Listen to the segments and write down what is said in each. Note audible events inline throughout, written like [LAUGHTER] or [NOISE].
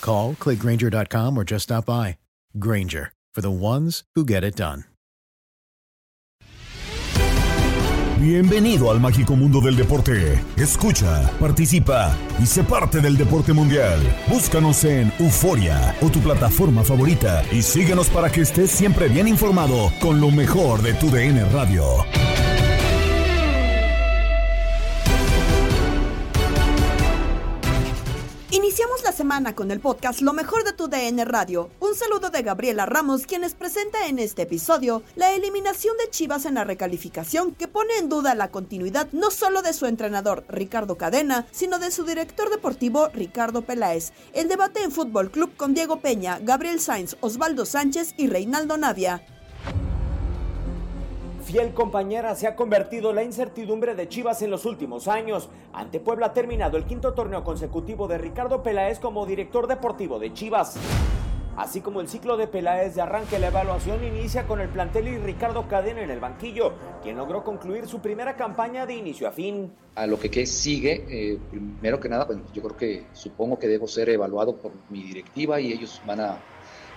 Call, clickgranger.com, or just stop by. Granger, for the ones who get it done. Bienvenido al mágico mundo del deporte. Escucha, participa y sé parte del deporte mundial. Búscanos en Euforia o tu plataforma favorita y síguenos para que estés siempre bien informado con lo mejor de tu DN Radio. Iniciamos la semana con el podcast Lo mejor de tu DN Radio. Un saludo de Gabriela Ramos, quienes presenta en este episodio la eliminación de Chivas en la recalificación que pone en duda la continuidad no solo de su entrenador Ricardo Cadena, sino de su director deportivo Ricardo Peláez. El debate en Fútbol Club con Diego Peña, Gabriel Sainz, Osvaldo Sánchez y Reinaldo Navia fiel compañera se ha convertido la incertidumbre de Chivas en los últimos años. Ante Puebla ha terminado el quinto torneo consecutivo de Ricardo Peláez como director deportivo de Chivas. Así como el ciclo de Peláez de arranque, la evaluación inicia con el plantel y Ricardo Cadena en el banquillo, quien logró concluir su primera campaña de inicio a fin. A lo que, sigue, eh, primero que nada, yo creo que supongo que debo ser evaluado por mi directiva y ellos van a,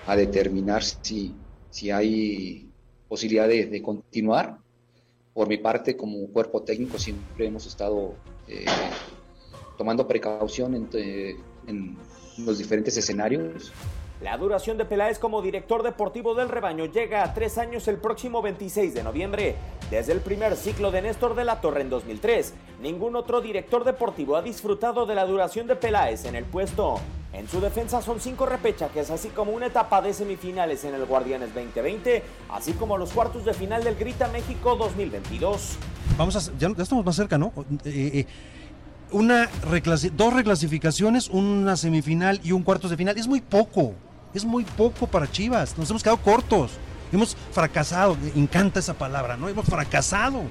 a determinar si, si hay posibilidad de, continuar. Por mi parte, como cuerpo técnico, siempre hemos estado eh, tomando precaución en, los diferentes escenarios. La duración de Peláez como director deportivo del rebaño llega a tres años el próximo 26 de noviembre. Desde el primer ciclo de Néstor de la Torre en 2003, ningún otro director deportivo ha disfrutado de la duración de Peláez en el puesto. En su defensa son cinco repechajes, así como una etapa de semifinales en el Guardianes 2020, así como los cuartos de final del Grita México 2022. Vamos a, ya, estamos más cerca, ¿no? Eh, eh, una dos reclasificaciones, una semifinal y un cuartos de final. Es muy poco, es muy poco para Chivas. Nos hemos quedado cortos. Hemos fracasado, encanta esa palabra, ¿no? Hemos fracasado.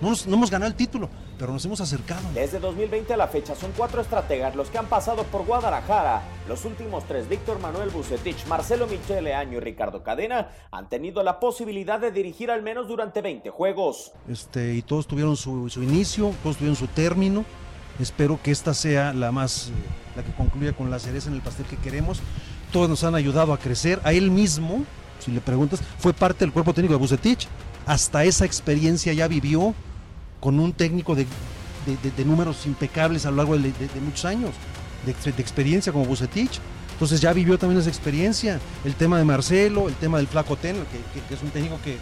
No, no hemos ganado el título pero nos hemos acercado. Desde 2020 a la fecha son cuatro estrategas los que han pasado por Guadalajara. Los últimos tres, Víctor Manuel Bucetich, Marcelo Michele Año y Ricardo Cadena, han tenido la posibilidad de dirigir al menos durante 20 juegos. Este, y todos tuvieron su, inicio, todos tuvieron su término. Espero que esta sea la más, la que concluya con la cereza en el pastel que queremos. Todos nos han ayudado a crecer. A él mismo, si le preguntas, fue parte del cuerpo técnico de Bucetich. Hasta esa experiencia ya vivió con un técnico de, números impecables a lo largo de, muchos años, de, experiencia como Bucetich. Entonces ya vivió también esa experiencia. El tema de Marcelo, el tema del Flaco Ten, que, es un técnico que,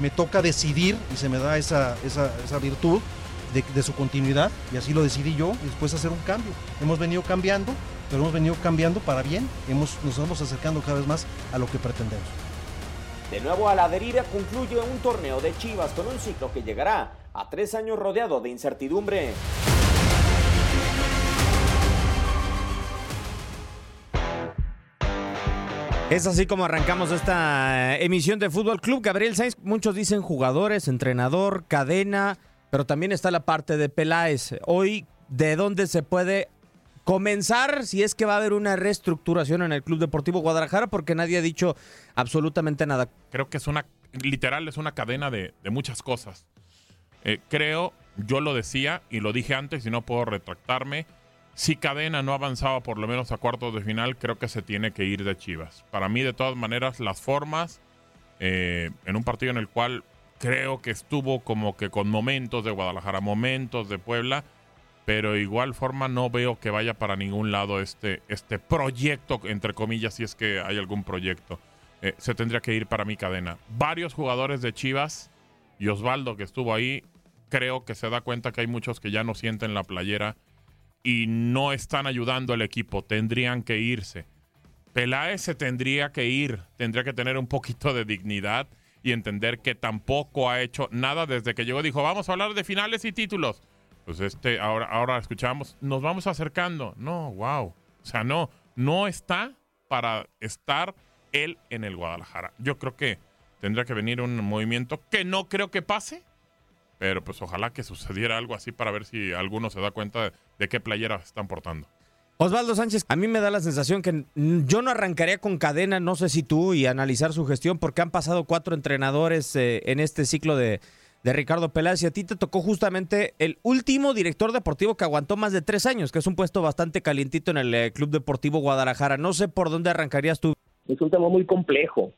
me toca decidir y se me da esa, esa, virtud de, su continuidad y así lo decidí yo y después hacer un cambio. Hemos venido cambiando, pero hemos venido cambiando para bien. Hemos, nos vamos acercando cada vez más a lo que pretendemos. De nuevo a la deriva concluye un torneo de Chivas con un ciclo que llegará a tres años rodeado de incertidumbre. Es así como arrancamos esta eh, emisión de Fútbol Club. Gabriel Sainz, muchos dicen jugadores, entrenador, cadena, pero también está la parte de Peláez. Hoy, ¿de dónde se puede comenzar si es que va a haber una reestructuración en el Club Deportivo Guadalajara? Porque nadie ha dicho absolutamente nada. Creo que es una, literal, es una cadena de, muchas cosas. Eh, creo, yo lo decía y lo dije antes y no puedo retractarme si Cadena no avanzaba por lo menos a cuartos de final, creo que se tiene que ir de Chivas. Para mí, de todas maneras, las formas eh, en un partido en el cual creo que estuvo como que con momentos de Guadalajara, momentos de Puebla, pero igual forma no veo que vaya para ningún lado este, este proyecto, entre comillas, si es que hay algún proyecto. Eh, se tendría que ir para mi cadena. Varios jugadores de Chivas y Osvaldo que estuvo ahí, creo que se da cuenta que hay muchos que ya no sienten la playera y no están ayudando al equipo, tendrían que irse. Peláez se tendría que ir, tendría que tener un poquito de dignidad y entender que tampoco ha hecho nada desde que llegó. Dijo, vamos a hablar de finales y títulos. Pues este, ahora, ahora escuchamos, nos vamos acercando. No, wow. O sea, no, no está para estar él en el Guadalajara. Yo creo que tendría que venir un movimiento que no creo que pase, pero pues ojalá que sucediera algo así para ver si alguno se da cuenta de, qué playera están portando. Osvaldo Sánchez, a mí me da la sensación que yo no arrancaría con cadena, no sé si tú, y analizar su gestión, porque han pasado cuatro entrenadores eh, en este ciclo de, Ricardo Peláez y a ti te tocó justamente el último director deportivo que aguantó más de tres años, que es un puesto bastante calientito en el eh, Club Deportivo Guadalajara. No sé por dónde arrancarías tú. Es un tema muy complejo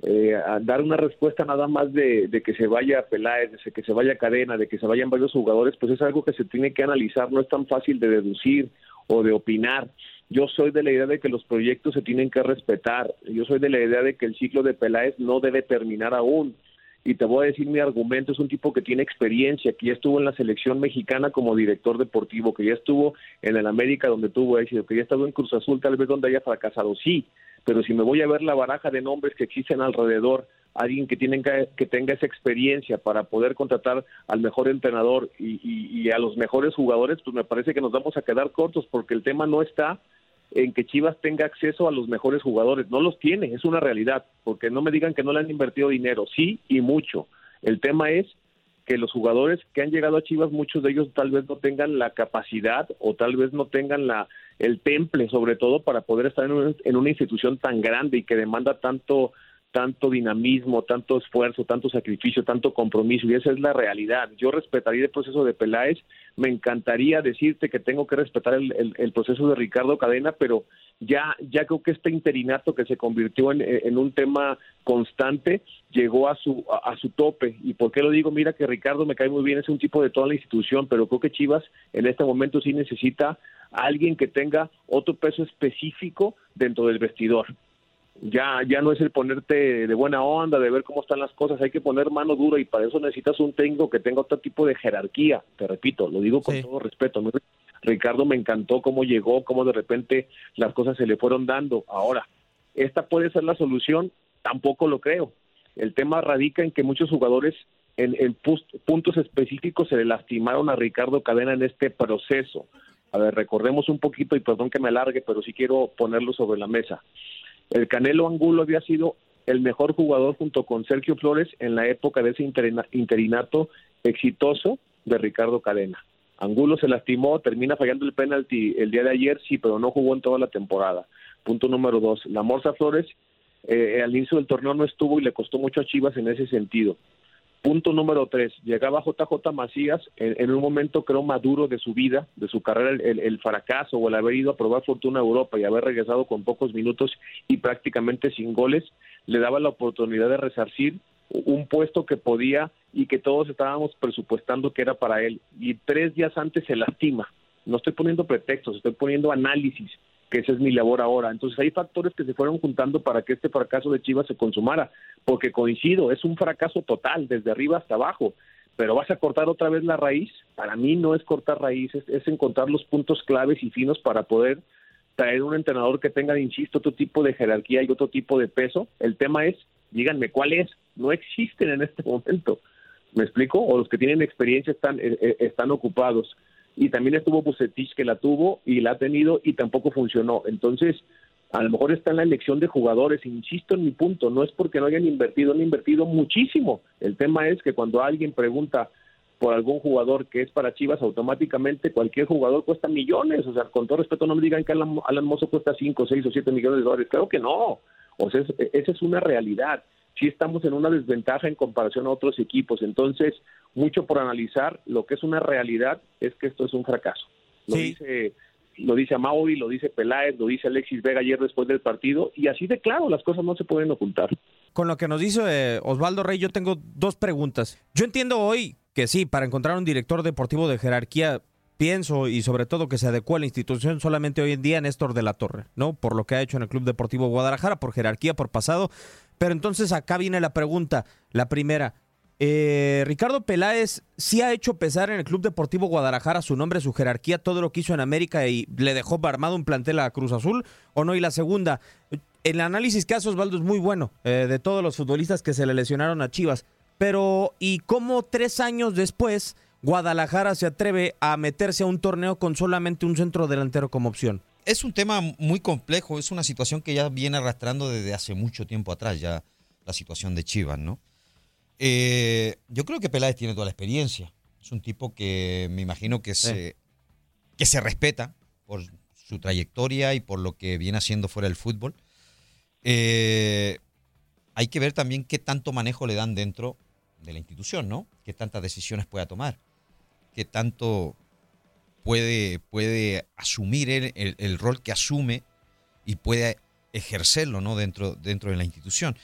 eh, dar una respuesta nada más de, que se vaya Peláez, de que se vaya Cadena, de que se vayan varios jugadores, pues es algo que se tiene que analizar, no es tan fácil de deducir o de opinar. Yo soy de la idea de que los proyectos se tienen que respetar, yo soy de la idea de que el ciclo de Peláez no debe terminar aún. Y te voy a decir mi argumento, es un tipo que tiene experiencia, que ya estuvo en la selección mexicana como director deportivo, que ya estuvo en el América donde tuvo éxito, que ya estuvo en Cruz Azul tal vez donde haya fracasado, sí, pero si me voy a ver la baraja de nombres que existen alrededor, alguien que, tienen que, tenga esa experiencia para poder contratar al mejor entrenador y, a los mejores jugadores, pues me parece que nos vamos a quedar cortos porque el tema no está en que Chivas tenga acceso a los mejores jugadores, no los tiene, es una realidad, porque no me digan que no le han invertido dinero, sí y mucho. El tema es que los jugadores que han llegado a Chivas, muchos de ellos tal vez no tengan la capacidad o tal vez no tengan la el temple, sobre todo, para poder estar en en una institución tan grande y que demanda tanto tanto dinamismo, tanto esfuerzo, tanto sacrificio, tanto compromiso, y esa es la realidad. Yo respetaría el proceso de Peláez, me encantaría decirte que tengo que respetar el, proceso de Ricardo Cadena, pero ya, ya creo que este interinato que se convirtió en, un tema constante llegó a su, a, su tope. ¿Y por qué lo digo? Mira que Ricardo me cae muy bien, es un tipo de toda la institución, pero creo que Chivas en este momento sí necesita alguien que tenga otro peso específico dentro del vestidor ya, ya no es el ponerte de buena onda, de ver cómo están las cosas, hay que poner mano dura y para eso necesitas un técnico que tenga otro tipo de jerarquía, te repito, lo digo con todo respeto. Ricardo me encantó cómo llegó, cómo de repente las cosas se le fueron dando. Ahora, ¿esta puede ser la solución? Tampoco lo creo. El tema radica en que muchos jugadores en, en puntos específicos se le lastimaron a Ricardo Cadena en este proceso. A ver, recordemos un poquito, y perdón que me alargue, pero sí quiero ponerlo sobre la mesa. El Canelo Angulo había sido el mejor jugador junto con Sergio Flores en la época de ese interinato exitoso de Ricardo Cadena. Angulo se lastimó, termina fallando el penalti el día de ayer, sí, pero no jugó en toda la temporada. Punto número dos. La Morsa Flores eh, al inicio del torneo no estuvo y le costó mucho a Chivas en ese sentido. Punto número tres, llegaba JJ Macías en, un momento creo maduro de su vida, de su carrera, el, fracaso o el haber ido a probar fortuna a Europa y haber regresado con pocos minutos y prácticamente sin goles, le daba la oportunidad de resarcir un puesto que podía y que todos estábamos presupuestando que era para él. Y tres días antes se lastima. No estoy poniendo pretextos, estoy poniendo análisis que esa es mi labor ahora. Entonces hay factores que se fueron juntando para que este fracaso de Chivas se consumara, porque coincido, es un fracaso total, desde arriba hasta abajo, pero vas a cortar otra vez la raíz. Para mí no es cortar raíces, es encontrar los puntos claves y finos para poder traer un entrenador que tenga, insisto, otro tipo de jerarquía y otro tipo de peso. El tema es díganme cuál es. No existen en este momento. ¿Me explico? O los que tienen experiencia están, eh, eh, están ocupados. Y también estuvo Bucetich que la tuvo y la ha tenido y tampoco funcionó. Entonces, a lo mejor está en la elección de jugadores. Insisto en mi punto, no es porque no hayan invertido, han invertido muchísimo. El tema es que cuando alguien pregunta por algún jugador que es para Chivas, automáticamente cualquier jugador cuesta millones. O sea, con todo respeto, no me digan que Alan, Alan Mozo cuesta 5, 6 o 7 millones de dólares. Claro que no. O sea, esa es una realidad sí estamos en una desventaja en comparación a otros equipos. Entonces, mucho por analizar. Lo que es una realidad es que esto es un fracaso. Lo dice lo dice Amauri, lo dice Peláez, lo dice Alexis Vega ayer después del partido, y así de claro, las cosas no se pueden ocultar. Con lo que nos dice eh, Osvaldo Rey, yo tengo dos preguntas. Yo entiendo hoy que sí, para encontrar un director deportivo de jerarquía, pienso y sobre todo que se adecua a la institución solamente hoy en día Néstor de la Torre, ¿no? Por lo que ha hecho en el Club Deportivo Guadalajara, por jerarquía, por pasado, pero entonces acá viene la pregunta, la primera. Eh, Ricardo Peláez sí ha hecho pesar en el Club Deportivo Guadalajara su nombre, su jerarquía, todo lo que hizo en América y le dejó armado un plantel a Cruz Azul, o no. Y la segunda, el análisis que hace Osvaldo es muy bueno eh, de todos los futbolistas que se le lesionaron a Chivas. Pero, ¿y cómo tres años después Guadalajara se atreve a meterse a un torneo con solamente un centro delantero como opción? Es un tema muy complejo, es una situación que ya viene arrastrando desde hace mucho tiempo atrás, ya la situación de Chivas, ¿no? Eh, yo creo que Peláez tiene toda la experiencia. Es un tipo que me imagino que se, que se respeta por su trayectoria y por lo que viene haciendo fuera del fútbol. Eh, hay que ver también qué tanto manejo le dan dentro de la institución, ¿no? Qué tantas decisiones pueda tomar, qué tanto puede, puede asumir el, rol que asume y puede ejercerlo ¿no? dentro, dentro de la institución.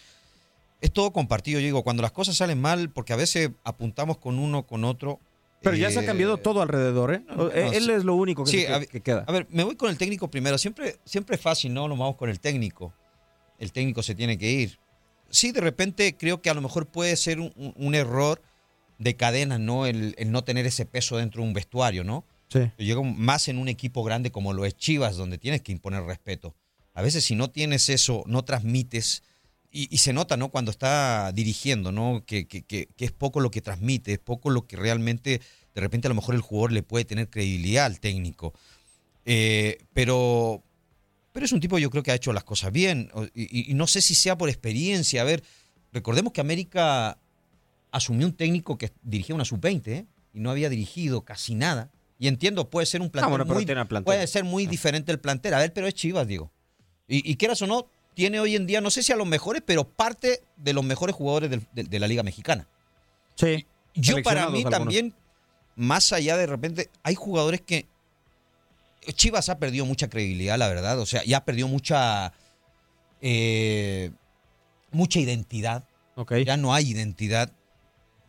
Es todo compartido, yo digo, cuando las cosas salen mal, porque a veces apuntamos con uno, con otro. Pero ya se ha cambiado eh, todo alrededor, ¿eh? Él es lo único que, queda. A ver, me voy con el técnico primero. Siempre, siempre es fácil, ¿no? Nos vamos con el técnico. El técnico se tiene que ir. Sí, de repente creo que a lo mejor puede ser un, error de cadena, ¿no? El, el, no tener ese peso dentro de un vestuario, ¿no? Sí. Llego más en un equipo grande como lo es Chivas, donde tienes que imponer respeto. A veces si no tienes eso, no transmites, y, se nota, ¿no? Cuando está dirigiendo, ¿no? Que, es poco lo que transmite, es poco lo que realmente, de repente a lo mejor el jugador le puede tener credibilidad al técnico. Eh, pero, pero es un tipo yo creo que ha hecho las cosas bien, y, y no sé si sea por experiencia. A ver, recordemos que América asumió un técnico que dirigía una sub-20, ¿eh? Y no había dirigido casi nada. Y entiendo, puede ser un ah, plantel, muy, puede ser muy ah. diferente el plantel. A ver, pero es Chivas, digo. Y, quieras o no, tiene hoy en día, no sé si a los mejores, pero parte de los mejores jugadores de, la Liga Mexicana. Sí. Yo para mí también, más allá de repente, hay jugadores que Chivas ha perdido mucha credibilidad, la verdad. O sea, ya ha perdido mucha, eh, mucha identidad. Okay. Ya no hay identidad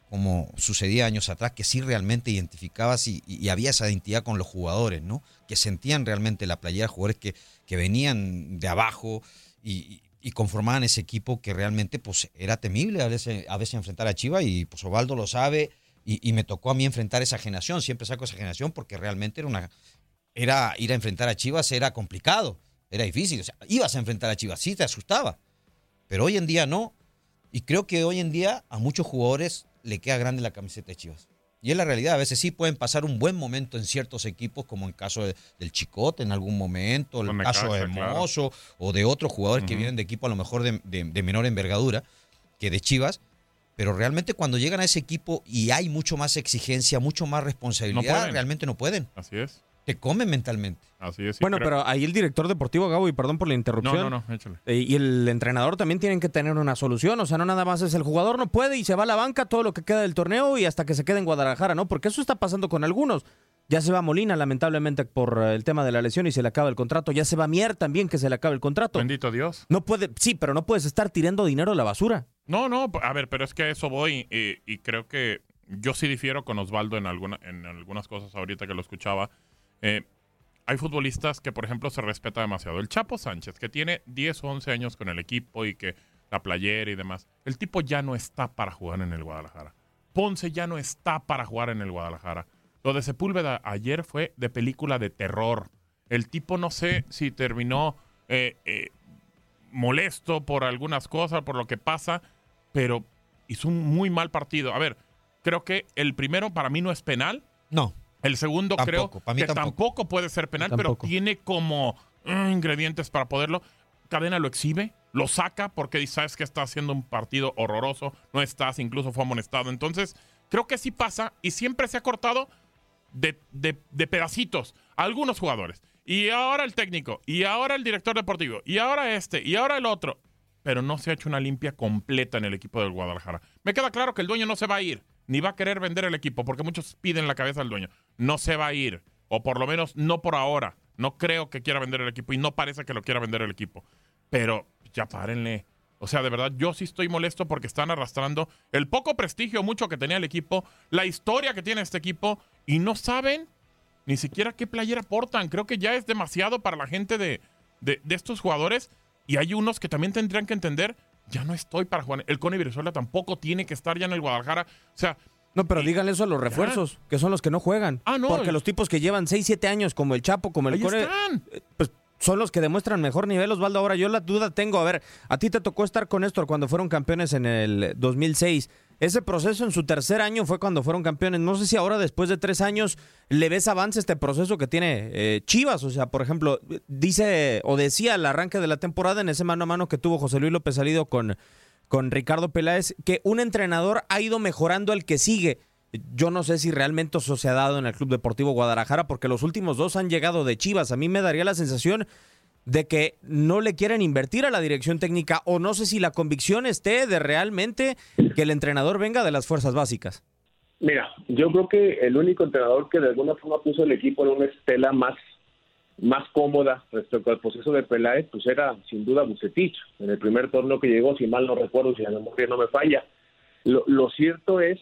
como sucedía años atrás, que sí realmente identificabas y, había esa identidad con los jugadores, ¿no? Que sentían realmente la playera, jugadores que, que venían de abajo y, conformaban ese equipo que realmente pues era temible a veces, a veces enfrentar a Chiva y pues Ovaldo lo sabe y, me tocó a mí enfrentar esa generación, siempre saco esa generación porque realmente era una era ir a enfrentar a Chivas era complicado, era difícil, o sea, ibas a enfrentar a Chivas, sí te asustaba, pero hoy en día no, y creo que hoy en día a muchos jugadores le queda grande la camiseta de Chivas. Y es la realidad, a veces sí pueden pasar un buen momento en ciertos equipos, como en el caso del Chicote en algún momento, el caso de Hermoso o de otros jugadores que vienen de equipo a lo mejor de, menor envergadura que de Chivas, pero realmente cuando llegan a ese equipo y hay mucho más exigencia, mucho más responsabilidad, realmente no pueden. Así es te come mentalmente. Así es. bueno, pero ahí el director deportivo, Gabo, y perdón por la interrupción. No, no, no, échale. Eh, y el entrenador también tienen que tener una solución. O sea, no nada más es el jugador no puede y se va a la banca todo lo que queda del torneo y hasta que se quede en Guadalajara, ¿no? Porque eso está pasando con algunos. Ya se va Molina, lamentablemente, por eh, el tema de la lesión y se le acaba el contrato. Ya se va Mier también, que se le acaba el contrato. Bendito Dios. No puede, sí, pero no puedes estar tirando dinero a la basura. No, no, a ver, pero es que a eso voy y, y creo que yo sí difiero con Osvaldo en, alguna, en algunas cosas ahorita que lo escuchaba. Eh, hay futbolistas que, por ejemplo, se respeta demasiado. El Chapo Sánchez, que tiene 10 o 11 años con el equipo y que la playera y demás, el tipo ya no está para jugar en el Guadalajara. Ponce ya no está para jugar en el Guadalajara. Lo de Sepúlveda ayer fue de película de terror. El tipo no sé si terminó eh, eh, molesto por algunas cosas, por lo que pasa, pero hizo un muy mal partido. A ver, creo que el primero para mí no es penal. No. El segundo Tampoco, creo que tampoco. tampoco. puede ser penal, pero tiene como mm, ingredientes para poderlo. Cadena lo exhibe, lo saca porque sabes que está haciendo un partido horroroso, no estás, incluso fue amonestado. Entonces, creo que sí pasa y siempre se ha cortado de, de- de pedacitos a algunos jugadores. Y ahora el técnico, y ahora el director deportivo, y ahora este, y ahora el otro. Pero no se ha hecho una limpia completa en el equipo del Guadalajara. Me queda claro que el dueño no se va a ir, ni va a querer vender el equipo, porque muchos piden la cabeza al dueño. No se va a ir, o por lo menos no por ahora. No creo que quiera vender el equipo y no parece que lo quiera vender el equipo. Pero ya párenle. O sea, de verdad, yo sí estoy molesto porque están arrastrando el poco prestigio, mucho que tenía el equipo, la historia que tiene este equipo, y no saben ni siquiera qué playera portan. Creo que ya es demasiado para la gente de, de, de estos jugadores. Y hay unos que también tendrían que entender, ya no estoy para jugar. El Cone Brizuela tampoco tiene que estar ya en el Guadalajara. O sea, No, pero díganle eso a los refuerzos, que son los que no juegan. Ah, no. Porque los tipos que llevan 6, 7 años, como el Chapo, como el ahí están. pues son los que demuestran mejor nivel, Osvaldo. Ahora yo la duda tengo, a ver, a ti te tocó estar con Néstor cuando fueron campeones en el 2006. Ese proceso en su tercer año fue cuando fueron campeones. No sé si ahora, después de tres años, le ves avance este proceso que tiene eh, Chivas. O sea, por ejemplo, dice o decía al arranque de la temporada en ese mano a mano que tuvo José Luis López Salido con, con Ricardo Peláez, que un entrenador ha ido mejorando al que sigue. Yo no sé si realmente eso se ha dado en el Club Deportivo Guadalajara, porque los últimos dos han llegado de Chivas. A mí me daría la sensación de que no le quieren invertir a la dirección técnica o no sé si la convicción esté de realmente que el entrenador venga de las fuerzas básicas. Mira, yo creo que el único entrenador que de alguna forma puso el equipo en una estela más, más cómoda respecto al proceso de Peláez, pues era sin duda Bucetich. En el primer torneo que llegó, si mal no recuerdo, si la memoria no me falla. Lo, lo cierto es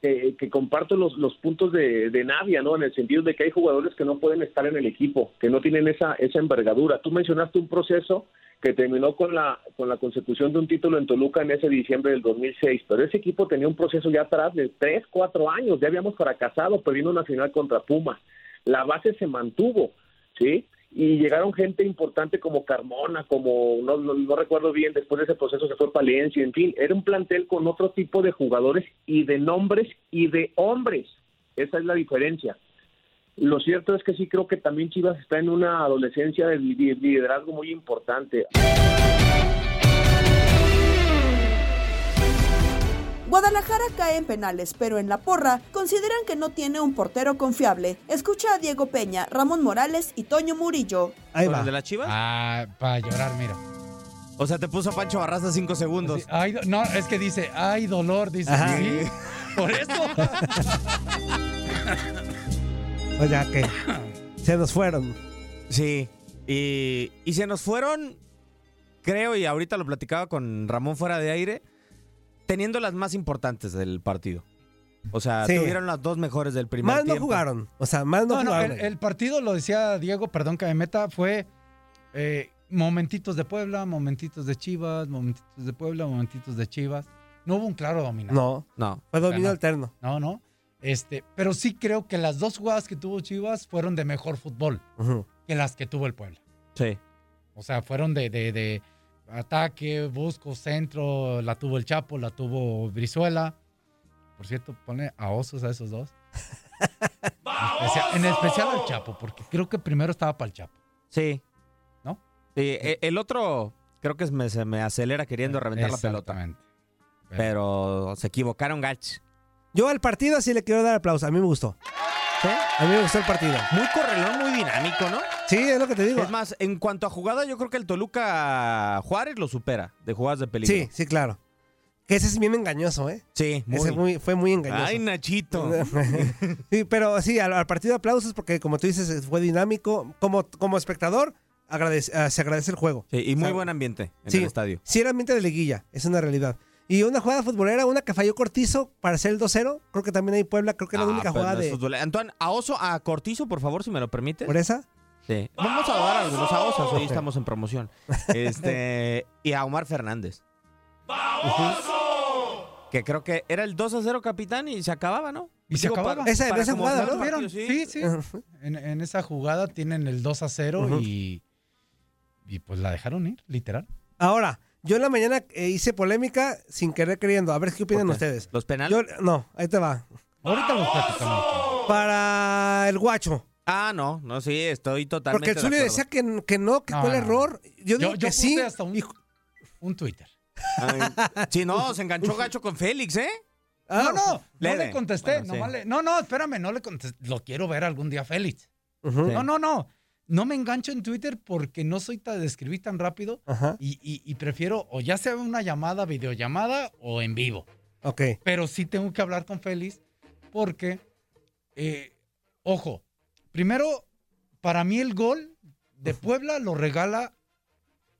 que, que comparto los, los puntos de, de Navia, ¿no? En el sentido de que hay jugadores que no pueden estar en el equipo, que no tienen esa, esa envergadura. Tú mencionaste un proceso que terminó con la, con la consecución de un título en Toluca en ese diciembre del 2006, pero ese equipo tenía un proceso ya atrás de tres, cuatro años, ya habíamos fracasado perdiendo una final contra Pumas. La base se mantuvo, ¿sí? Y llegaron gente importante como Carmona, como no, recuerdo bien, después de ese proceso se fue Palencia, en fin, era un plantel con otro tipo de jugadores y de nombres y de hombres. Esa es la diferencia. Lo cierto es que sí creo que también Chivas está en una adolescencia de li- liderazgo muy importante. Guadalajara cae en penales, pero en la porra consideran que no tiene un portero confiable. Escucha a Diego Peña, Ramón Morales y Toño Murillo. Ahí ¿Con va. el de la Chivas? Ah, para llorar, mira. O sea, te puso Pancho Barraza cinco segundos. Sí, ay, do- no, es que dice, ay, dolor, dice. Ajá. Sí, [LAUGHS] por eso. O sea que se nos fueron. Sí. Y, y se nos fueron, creo, y ahorita lo platicaba con Ramón fuera de aire, teniendo las más importantes del partido. O sea, Sí. tuvieron las dos mejores del primer Más no tiempo. jugaron. O sea, más no, No, no, jugaron. el, el partido, lo decía Diego, perdón que me meta, fue eh, momentitos de Puebla, momentitos de Chivas, momentitos de Puebla, momentitos de Chivas. No hubo un claro dominante. No, No. fue dominio no. alterno. No, no. Este, pero sí creo que las dos jugadas que tuvo Chivas fueron de mejor fútbol que las que tuvo el Puebla. Sí. O sea, fueron de, de- de ataque, busco, centro, la tuvo el Chapo, la tuvo Brizuela. Por cierto, pone a osos a esos dos. [LAUGHS] En especial, en especial al Chapo, porque creo que primero estaba para el Chapo. Sí. ¿No? Sí, e- el otro creo que me- se me acelera queriendo reventar la pelota. Exactamente. Pero se equivocaron Gach. Yo al partido sí le quiero dar aplauso. A mí me gustó. A mí me gustó el partido. Muy correlón, muy dinámico, ¿no? Sí, es lo que te digo. Es más, en cuanto a jugada, yo creo que el Toluca Juárez lo supera de jugadas de peligro. Sí, sí, claro. Que ese es bien engañoso, ¿eh? Sí, muy. Ese muy- fue muy engañoso. Ay, Nachito. [LAUGHS] sí, pero sí, al, al partido aplausos porque como tú dices, fue dinámico. Como, como espectador, agradece- ah, se agradece el juego. Sí, y muy O sea, buen ambiente en sí, el estadio. Sí, era ambiente de liguilla, es una realidad. Y una jugada futbolera, una que falló Cortizo para hacer el 2-0. Creo que también hay Puebla, creo que es la Ah, única jugada no de. Antoine, a Oso, a Cortizo, por favor, si me lo permites. ¿Por esa? Sí. Vamos a dar algunos a Osos, hoy estamos en promoción. Este, [LAUGHS] y a Omar Fernández. Que creo que era el 2 a 0 capitán y se acababa, ¿no? Y se Digo, acababa. para- Esa- para esa como jugada, ¿no? ¿Vieron? Sí, sí. En, en esa jugada tienen el 2 a 0 Ujú. y, y pues la dejaron ir, literal. Ahora, yo en la mañana eh, hice polémica sin querer queriendo. A ver qué opinan ¿Por qué? ustedes. ¿Los penales? Yo- no, ahí te va. Ahorita los platicamos. Para el guacho. Ah, no, no, sí, estoy totalmente Porque el Zuli decía que, que no, que No, fue el no. error. Yo digo Yo, yo que sí. puse hasta un, un Twitter. Ay, [LAUGHS] sí, no, se enganchó gacho con Félix, ¿eh? Ah, no, no, no le contesté. Bueno, sí. nomás le- no, no, espérame, no le contesté. Lo quiero ver algún día, Félix. No, no, no. No me engancho en Twitter porque no soy tan de escribir tan rápido y- y prefiero o ya sea una llamada, videollamada o en vivo. Ok. Pero sí tengo que hablar con Félix porque, eh, ojo, primero, para mí el gol de Puebla lo regala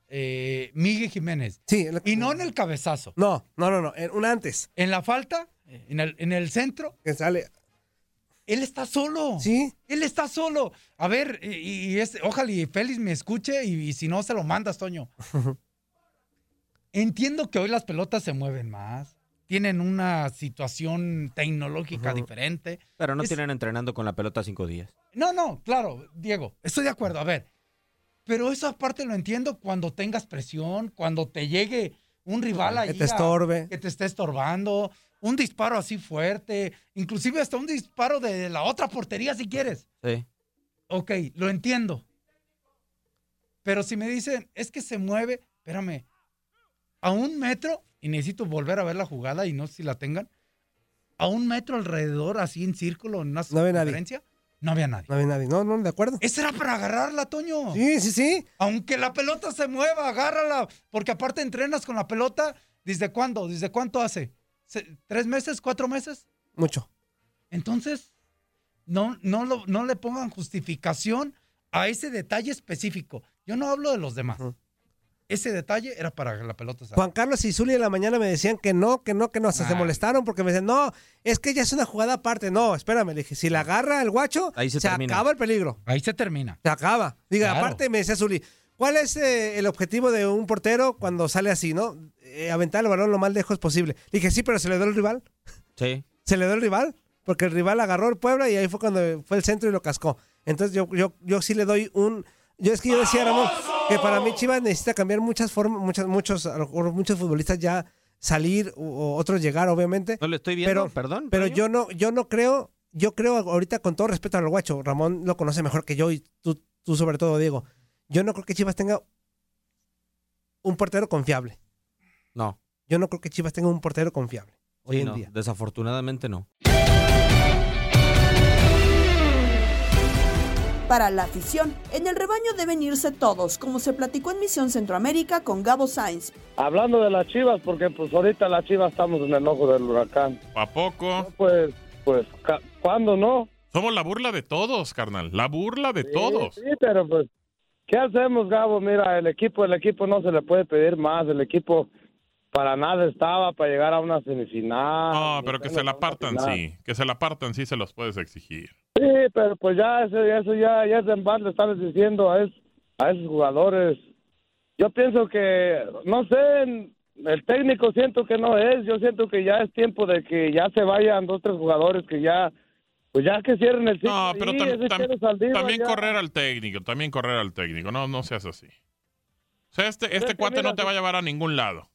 eh, Miguel Jiménez. Sí. en la- Y no en el cabezazo. No, no, no, no. en- Un antes. En la falta, en el, en el centro, Que sale. él está solo. Sí. Él está solo. A ver, y, y es, ojalá y Félix me escuche y, y si no, se lo mandas, Toño. [LAUGHS] Entiendo que hoy las pelotas se mueven más. Tienen una situación tecnológica diferente. Pero no Es- tienen entrenando con la pelota cinco días. No, no, claro, Diego, estoy de acuerdo. A ver, pero eso aparte lo entiendo cuando tengas presión, cuando te llegue un rival ahí. Que te a- estorbe. que te esté estorbando, un disparo así fuerte, inclusive hasta un disparo de la otra portería si quieres. Sí. Ok, lo entiendo. Pero si me dicen, es que se mueve, espérame, a un metro, y necesito volver a ver la jugada y no sé si la tengan, a un metro alrededor, así en círculo, en una No había nadie. no había nadie. No había nadie. No, no, de acuerdo. Ese era para agarrarla, Toño. Sí, sí, sí. Aunque la pelota se mueva, agárrala. Porque aparte entrenas con la pelota, ¿desde cuándo? ¿Desde cuánto hace? ¿Tres meses? ¿Cuatro meses? Mucho. Entonces, no, no, lo- no le pongan justificación a ese detalle específico. Yo no hablo de los demás. Ese detalle era para que la pelota se Juan Carlos y Zuli en la mañana me decían que no, que no, que no. Hasta se Ah. molestaron porque me decían, no, es que ya es una jugada aparte. No, espérame. Le dije, si la agarra el guacho, Ahí se termina. acaba el peligro. Ahí se termina. Se acaba. Diga, Claro. aparte me decía Zuli, ¿cuál es eh, el objetivo de un portero cuando sale así, no? Eh, aventar el balón lo más lejos posible. Le dije, sí, pero se le dio el rival. Sí. [LAUGHS] Se le dio el rival. Porque el rival agarró el Puebla y ahí fue cuando fue el centro y lo cascó. Entonces yo, yo, yo sí le doy un... Yo es que yo decía, Ramón, que para mí Chivas necesita cambiar muchas formas, muchas, muchos, lo muchos futbolistas ya salir o, otros llegar, obviamente. No le estoy viendo, Pero- perdón. Pero yo no, yo no creo, yo creo ahorita con todo respeto al guacho, Ramón lo conoce mejor que yo y tú, tú sobre todo, Diego. Yo no creo que Chivas tenga un portero confiable. No. Yo no creo que Chivas tenga un portero confiable hoy en no, día. Desafortunadamente no. Para la afición, en el rebaño deben irse todos, como se platicó en Misión Centroamérica con Gabo Sainz. Hablando de las chivas, porque pues ahorita las chivas estamos en el ojo del huracán. ¿A poco? Pues, pues, ca- ¿cuándo no? Somos la burla de todos, carnal. La burla de todos. Sí, pero pues, ¿qué hacemos, Gabo? Mira, el equipo, el equipo no se le puede pedir más. El equipo para nada estaba para llegar a una semifinal. No, pero que se la una partan, final. sí. Que se la partan, sí se los puedes exigir. Sí, pero pues ya eso, eso ya, ya es en vano le estarles diciendo a, es- a esos jugadores. Yo pienso que, no sé, el técnico siento que no es. Yo siento que ya es tiempo de que ya se vayan dos, tres jugadores que ya, pues ya que cierren el ciclo. No, pero tam- tam- también correr al técnico, también correr al técnico. No, no seas así. O sea, este, este cuate mira, no te va a llevar a ningún lado.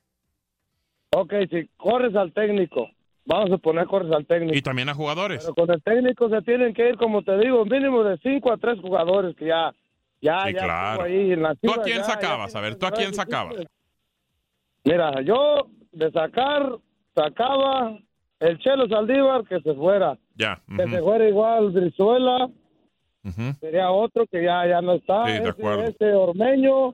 Ok, si corres al técnico, vamos a poner corres al técnico. Y también a jugadores. Pero con el técnico se tienen que ir, como te digo, mínimo de cinco a tres jugadores que ya, ya, Sí, ya claro. ahí en la ¿Tú a quién ya- sacabas? ya A ver, ¿tú a quién sacabas? Mira, yo de sacar, sacaba el Chelo Saldívar que se fuera. Ya. Que se fuera igual Brizuela, sería otro que ya, ya no está. Sí, de Ese- acuerdo. ese Ormeño,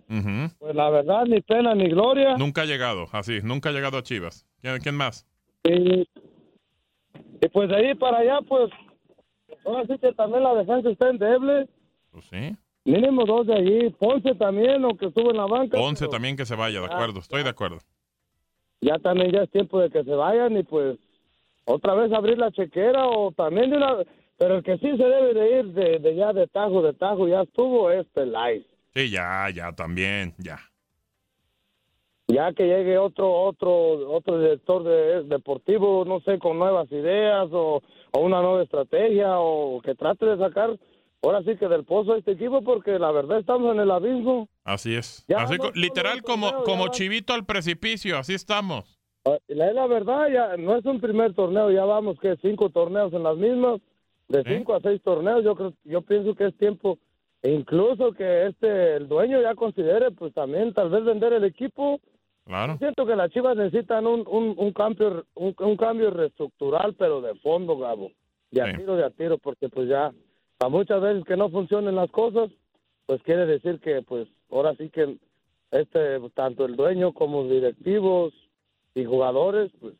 pues la verdad, ni pena ni gloria. Nunca ha llegado, así, nunca ha llegado a Chivas. ¿Quién, quién más? Y, y pues de ahí para allá, pues, ahora sí que también la defensa está endeble. Pues sí. Mínimo dos de allí. Ponce también, aunque estuvo en la banca. Once pero también que se vaya, de acuerdo, estoy de acuerdo. Ya también ya es tiempo de que se vayan y pues otra vez abrir la chequera o también de una... Pero el que sí se debe de ir de, de ya de tajo, de tajo, ya estuvo es Peláez. Sí, ya, ya, también, ya. Ya que llegue otro otro otro director de, deportivo, no sé, con nuevas ideas o, o una nueva estrategia o que trate de sacar ahora sí que del pozo a este equipo porque la verdad estamos en el abismo. Así es. Ya Así no literal como, torneo, como ya chivito al precipicio, así estamos. Ah, La, la verdad, ya no es un primer torneo, ya vamos que cinco torneos en las mismas, de cinco a seis torneos, yo creo, yo pienso que es tiempo, e incluso que este el dueño ya considere, pues también tal vez vender el equipo. Claro. Siento que las Chivas necesitan un, un, un cambio, un, un cambio reestructural, pero de fondo, Gabo, de a Sí. tiro, de a tiro, porque pues ya a muchas veces que no funcionen las cosas, pues quiere decir que pues ahora sí que este tanto el dueño como directivos y jugadores, pues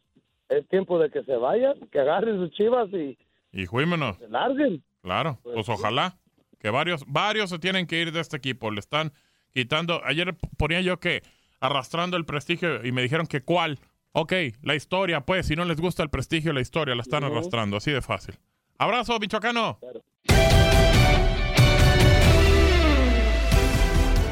es tiempo de que se vayan, que agarren sus chivas y Y juímonos. se larguen. Claro, pues ojalá que varios, varios se tienen que ir de este equipo. Le están quitando. Ayer ponía yo que arrastrando el prestigio y me dijeron que cuál. Ok, la historia, pues, si no les gusta el prestigio, la historia la están arrastrando, así de fácil. Abrazo, Michoacano.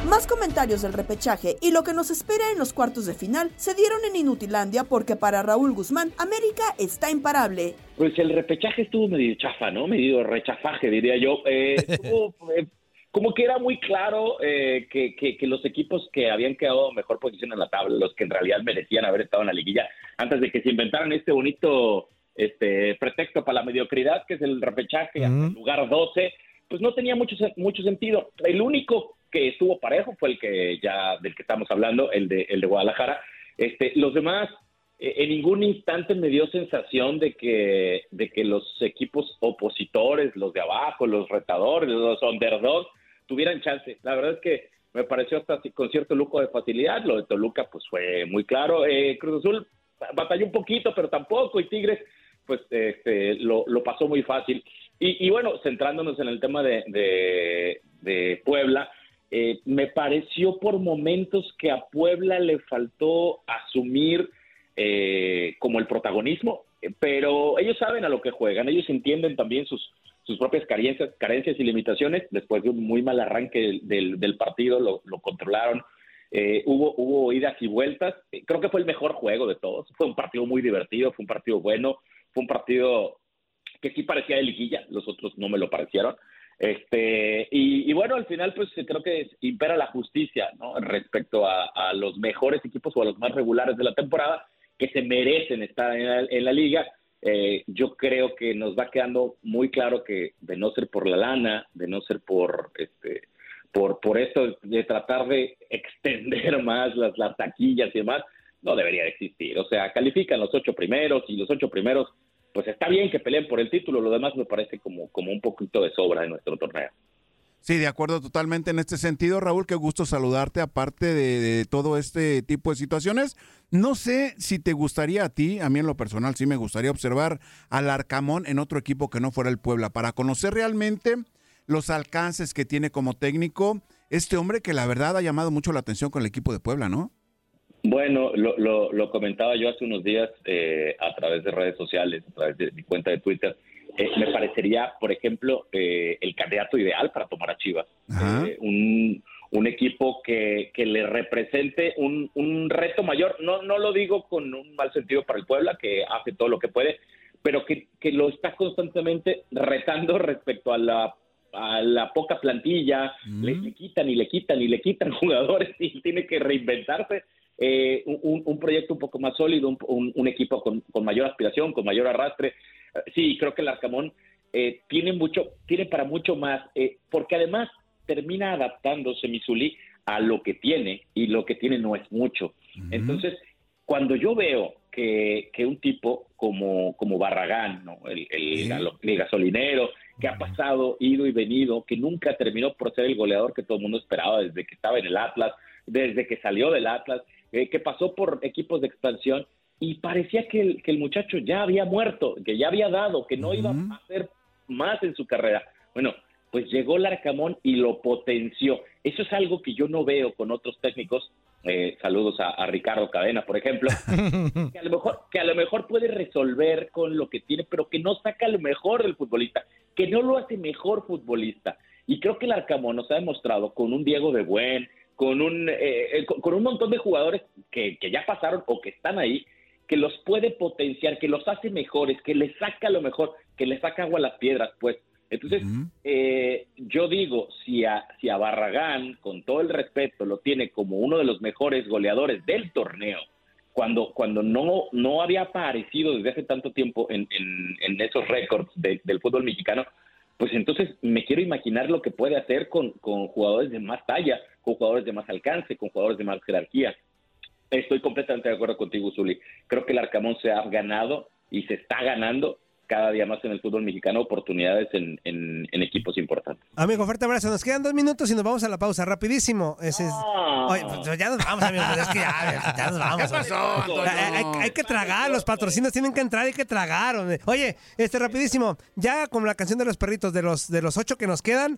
Más comentarios del repechaje y lo que nos espera en los cuartos de final se dieron en Inutilandia porque para Raúl Guzmán, América está imparable. Pues el repechaje estuvo medio chafa, ¿no? Medio rechafaje, diría yo. Eh, [LAUGHS] estuvo, eh, como que era muy claro eh, que, que- que los equipos que habían quedado mejor posición en la tabla, los que en realidad merecían haber estado en la liguilla, antes de que se inventaran este bonito este pretexto para la mediocridad, que es el repechaje el lugar 12, pues no tenía mucho, mucho sentido. El único que estuvo parejo fue el que ya del que estamos hablando, el de, el de Guadalajara. Este, los demás, eh, en ningún instante me dio sensación de que, de que los equipos opositores, los de abajo, los retadores, los underdogs, tuvieran chance. La verdad es que me pareció hasta con cierto lujo de facilidad. Lo de Toluca, pues fue muy claro. Eh, Cruz Azul batalló un poquito, pero tampoco. Y Tigres, pues este, lo, lo pasó muy fácil. Y, y bueno, centrándonos en el tema de, de, Puebla, eh, me pareció por momentos que a Puebla le faltó asumir eh, como el protagonismo, pero ellos saben a lo que juegan, ellos entienden también sus, sus propias carencias, carencias y limitaciones. Después de un muy mal arranque del, partido, lo, controlaron. Eh, hubo, hubo idas y vueltas. Eh, Creo que fue el mejor juego de todos. Fue un partido muy divertido, fue un partido bueno, fue un partido que sí parecía de liguilla, los otros no me lo parecieron. Este, y, bueno, al final, pues creo que impera la justicia, ¿no? Respecto a, los mejores equipos o a los más regulares de la temporada que se merecen estar en la liga. Eh, yo creo que nos va quedando muy claro que de no ser por la lana, de no ser por este por por esto de tratar de extender [LAUGHS] más las, las taquillas y demás, no debería de existir. O sea, califican los ocho primeros y los ocho primeros, pues está bien que peleen por el título, lo demás me parece como, como un poquito de sobra en nuestro torneo. Sí, de acuerdo totalmente en este sentido, Raúl, qué gusto saludarte aparte de, todo este tipo de situaciones. No sé si te gustaría a ti, a mí en lo personal sí me gustaría observar al Arcamón en otro equipo que no fuera el Puebla, para conocer realmente los alcances que tiene como técnico este hombre que la verdad ha llamado mucho la atención con el equipo de Puebla, ¿no? Bueno, lo, lo, lo comentaba yo hace unos días eh, a través de redes sociales, a través de mi cuenta de Twitter. Eh, me parecería, por ejemplo, eh, el candidato ideal para tomar a Chivas. Eh, un, un equipo que, que le represente un, un reto mayor. No, no lo digo con un mal sentido para el Puebla, que hace todo lo que puede, pero que, que lo está constantemente retando respecto a la a la poca plantilla, le, le quitan y le quitan y le quitan [LAUGHS] jugadores y tiene que reinventarse. Eh, un, un proyecto un poco más sólido, un, un- un equipo con, con mayor aspiración, con mayor arrastre. Eh, Sí, creo que el Arcamón eh, tiene mucho, tiene para mucho más, eh, porque además termina adaptándose Misuli a lo que tiene y lo que tiene no es mucho. Entonces, cuando yo veo que, que un tipo como, como Barragán, ¿no? el, el el gasolinero, que ha pasado, ido y venido, que nunca terminó por ser el goleador que todo el mundo esperaba desde que estaba en el Atlas, desde que salió del Atlas, eh, que pasó por equipos de expansión y parecía que el, que el muchacho ya había muerto, que ya había dado, que no iba a hacer más en su carrera. Bueno, pues llegó Larcamón y lo potenció. Eso es algo que yo no veo con otros técnicos. Eh, saludos a, a Ricardo Cadena, por ejemplo, [LAUGHS] que a lo mejor que a lo mejor puede resolver con lo que tiene, pero que no saca lo mejor del futbolista, que no lo hace mejor futbolista. Y creo que el Arcamón nos ha demostrado con un Diego de Buen, con un eh, eh, con, un montón de jugadores que, que ya pasaron o que están ahí, que los puede potenciar, que los hace mejores, que les saca lo mejor, que les saca agua a las piedras, pues. Entonces, eh, yo digo, si a, si a Barragán, con todo el respeto, lo tiene como uno de los mejores goleadores del torneo, cuando, cuando no, no había aparecido desde hace tanto tiempo en, en- en esos récords de- del fútbol mexicano, pues entonces me quiero imaginar lo que puede hacer con, con jugadores de más talla, con jugadores de más alcance, con jugadores de más jerarquía. Estoy completamente de acuerdo contigo, Zuli. Creo que el Arcamón se ha ganado y se está ganando cada día más en el fútbol mexicano oportunidades en, en- en equipos importantes. Amigo, fuerte abrazo. Nos quedan dos minutos y nos vamos a la pausa. Rapidísimo. Ese es- Oye, pues, ya nos vamos, amigo. pues, es que ya, ya nos vamos. [LAUGHS] ¿Qué pasó? Hay, hay- hay que tragar. Los patrocinios tienen que entrar. Hay que tragar. hombre. Oye, este, rapidísimo. Ya como la canción de los perritos, de los, de los ocho que nos quedan,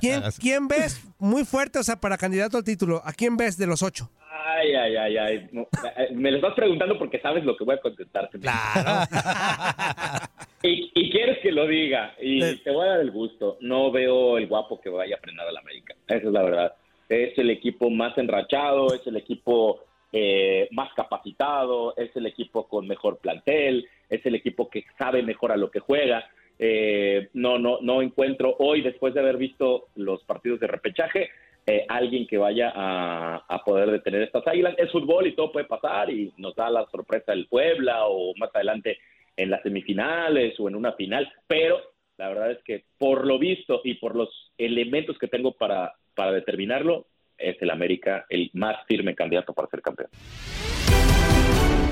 ¿quién, [LAUGHS] ¿quién ves muy fuerte, o sea, para candidato al título? ¿A quién ves de los ocho? Ay, ay, ay, ay. No, eh, me lo estás preguntando porque sabes lo que voy a contestarte. Claro. [LAUGHS] y, y quieres que lo diga. Y te voy a dar el gusto. No veo el guapo que vaya a frenar al América. Esa es la verdad. Es el equipo más enrachado, es el equipo eh, más capacitado, es el equipo con mejor plantel, es el equipo que sabe mejor a lo que juega. Eh, no, no, no encuentro hoy, después de haber visto los partidos de repechaje, eh, alguien que vaya a, poder detener estas águilas. Es fútbol y todo puede pasar y nos da la sorpresa el Puebla o más adelante en las semifinales o en una final, pero la verdad es que por lo visto y por los elementos que tengo para, para determinarlo, es el América el más firme candidato para ser campeón.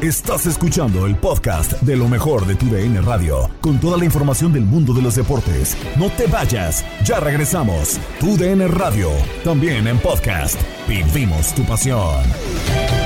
Estás escuchando el podcast de lo mejor de tu DN Radio, con toda la información del mundo de los deportes. No te vayas, ya regresamos. Tu DN Radio, también en podcast. Vivimos tu pasión.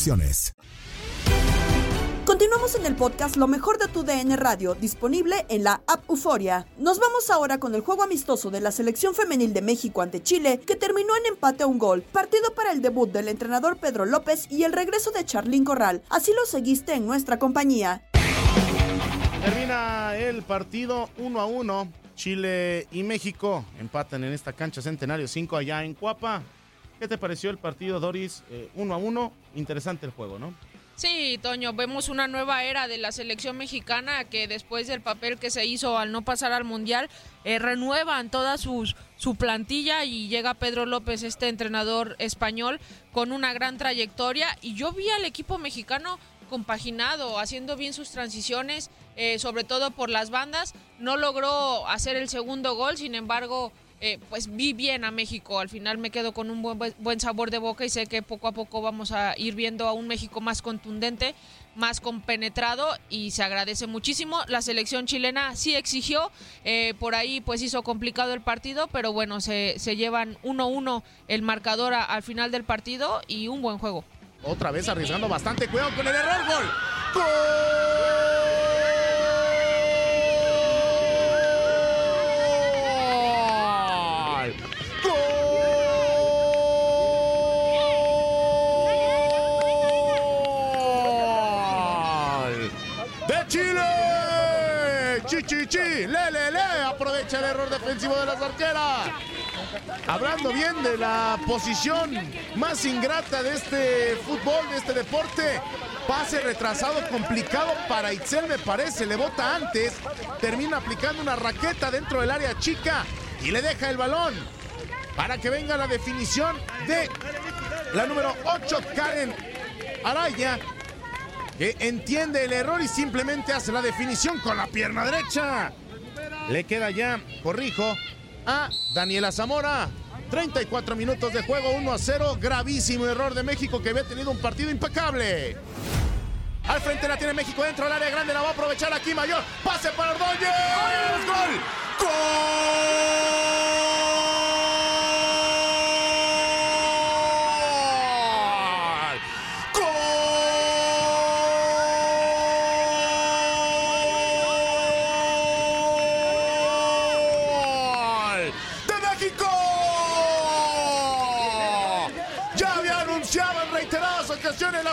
Continuamos en el podcast Lo mejor de tu DN Radio, disponible en la app Euforia. Nos vamos ahora con el juego amistoso de la selección femenil de México ante Chile, que terminó en empate a un gol. Partido para el debut del entrenador Pedro López y el regreso de Charlín Corral. Así lo seguiste en nuestra compañía. Termina el partido 1 a 1. Chile y México empatan en esta cancha Centenario 5 allá en Cuapa. ¿Qué te pareció el partido, Doris? 1 a 1. Interesante el juego, ¿no? Sí, Toño, vemos una nueva era de la selección mexicana que después del papel que se hizo al no pasar al Mundial, eh, renuevan toda sus, su plantilla y llega Pedro López, este entrenador español, con una gran trayectoria. Y yo vi al equipo mexicano compaginado, haciendo bien sus transiciones, eh, sobre todo por las bandas. No logró hacer el segundo gol, sin embargo, eh, pues vi bien a México. Al final me quedo con un buen, buen sabor de boca y sé que poco a poco vamos a ir viendo a un México más contundente, más compenetrado y se agradece muchísimo. La selección chilena sí exigió, eh, por ahí pues hizo complicado el partido, pero bueno, se, se llevan 1-1 el marcador a- al final del partido y un buen juego. Otra vez arriesgando bastante. Cuidado con el error. Gol. ¡Gol! ¡Chi, chi, le! Aprovecha el error defensivo de las arqueras. Hablando bien de la posición más ingrata de este fútbol, de este deporte. Pase retrasado, complicado para Itzel, me parece. Le bota antes. Termina aplicando una raqueta dentro del área chica y le deja el balón para que venga la definición de la número 8, Karen Araya, entiende el error y simplemente hace la definición con la pierna derecha. Le queda ya, corrijo, a Daniela Zamora. 34 minutos de juego, 1 a 0. Gravísimo error de México que había tenido un partido impecable. Al frente la tiene México dentro del área grande, la va a aprovechar aquí Mayor. Pase para Ordóñez. Gol. ¡Gol!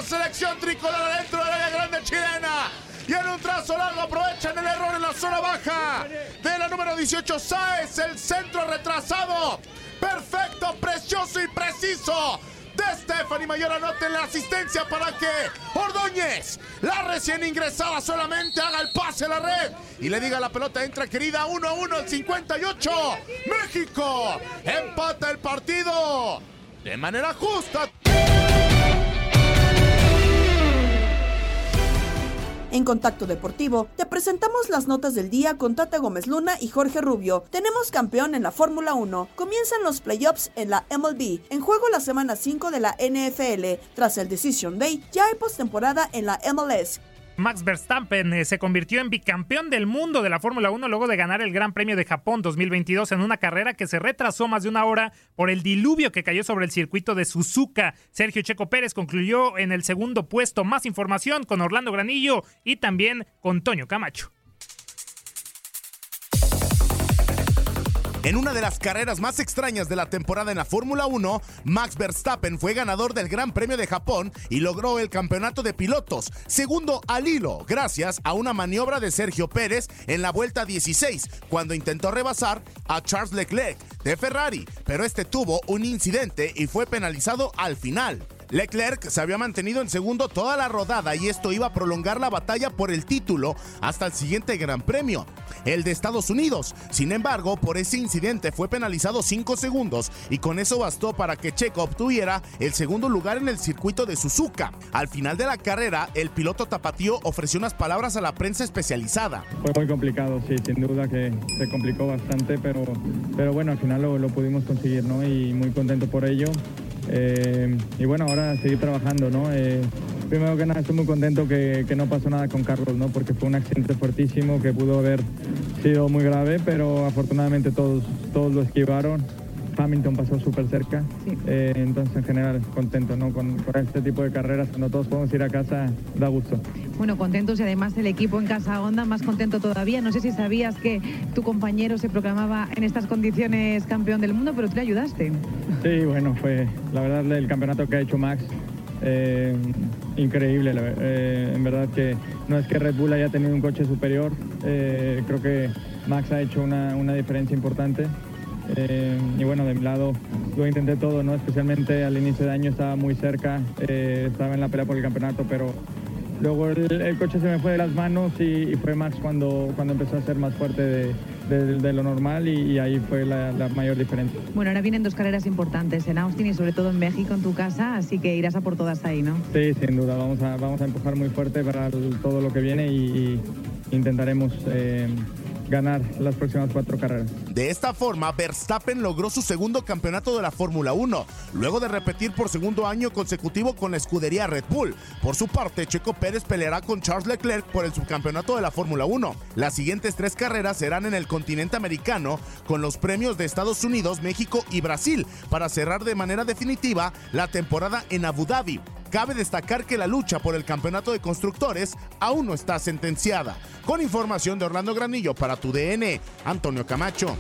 Selección tricolor dentro del área grande chilena. Y en un trazo largo aprovechan el error en la zona baja de la número 18 Sáez, el centro retrasado. Perfecto, precioso y preciso de Stephanie Mayor anote la asistencia para que Ordóñez, la recién ingresada, solamente haga el pase a la red y le diga la pelota entra querida 1-1 al 58. México empata el partido de manera justa. En Contacto Deportivo te presentamos las notas del día con Tata Gómez Luna y Jorge Rubio. Tenemos campeón en la Fórmula 1. Comienzan los playoffs en la MLB. En juego la semana 5 de la NFL. Tras el Decision Day, ya hay postemporada en la MLS. Max Verstappen eh, se convirtió en bicampeón del mundo de la Fórmula 1 luego de ganar el Gran Premio de Japón 2022 en una carrera que se retrasó más de una hora por el diluvio que cayó sobre el circuito de Suzuka. Sergio Checo Pérez concluyó en el segundo puesto. Más información con Orlando Granillo y también con Toño Camacho. En una de las carreras más extrañas de la temporada en la Fórmula 1, Max Verstappen fue ganador del Gran Premio de Japón y logró el campeonato de pilotos, segundo al hilo, gracias a una maniobra de Sergio Pérez en la vuelta 16, cuando intentó rebasar a Charles Leclerc de Ferrari, pero este tuvo un incidente y fue penalizado al final. Leclerc se había mantenido en segundo toda la rodada y esto iba a prolongar la batalla por el título hasta el siguiente Gran Premio, el de Estados Unidos. Sin embargo, por ese incidente fue penalizado 5 segundos y con eso bastó para que Checo obtuviera el segundo lugar en el circuito de Suzuka. Al final de la carrera, el piloto tapatío ofreció unas palabras a la prensa especializada. Fue muy complicado, sí, sin duda que se complicó bastante, pero, pero bueno, al final lo, pudimos conseguir, ¿no? Y muy contento por ello. Eh, y bueno, ahora seguir trabajando, ¿no? Eh, primero que nada, estoy muy contento que, que, no pasó nada con Carlos, ¿no? Porque fue un accidente fuertísimo que pudo haber sido muy grave, pero afortunadamente todos, todos lo esquivaron. Hamilton pasó súper cerca, eh, entonces en general contento ¿no? Con, con, este tipo de carreras, cuando todos podemos ir a casa, da gusto. Bueno, contentos y además el equipo en Casa Honda más contento todavía. No sé si sabías que tu compañero se proclamaba en estas condiciones campeón del mundo, pero tú le ayudaste. Sí, bueno, fue la verdad el campeonato que ha hecho Max. Eh, increíble, eh, en verdad que no es que Red Bull haya tenido un coche superior, eh, creo que Max ha hecho una, una diferencia importante eh, y bueno, de mi lado lo intenté todo, ¿no? Especialmente al inicio de año estaba muy cerca, eh, estaba en la pelea por el campeonato, pero luego el, el, coche se me fue de las manos y, y, fue Max cuando, cuando empezó a ser más fuerte de, de, de lo normal y, y, ahí fue la, la, mayor diferencia. Bueno, ahora vienen dos carreras importantes en Austin y sobre todo en México, en tu casa, así que irás a por todas ahí, ¿no? Sí, sin duda, vamos a, vamos a empujar muy fuerte para el, todo lo que viene y, y intentaremos... Eh, ganar las próximas cuatro carreras. De esta forma, Verstappen logró su segundo campeonato de la Fórmula 1, luego de repetir por segundo año consecutivo con la escudería Red Bull. Por su parte, Checo Pérez peleará con Charles Leclerc por el subcampeonato de la Fórmula 1. Las siguientes tres carreras serán en el continente americano, con los premios de Estados Unidos, México y Brasil, para cerrar de manera definitiva la temporada en Abu Dhabi. Cabe destacar que la lucha por el campeonato de constructores aún no está sentenciada. Con información de Orlando Granillo para tu DN, Antonio Camacho.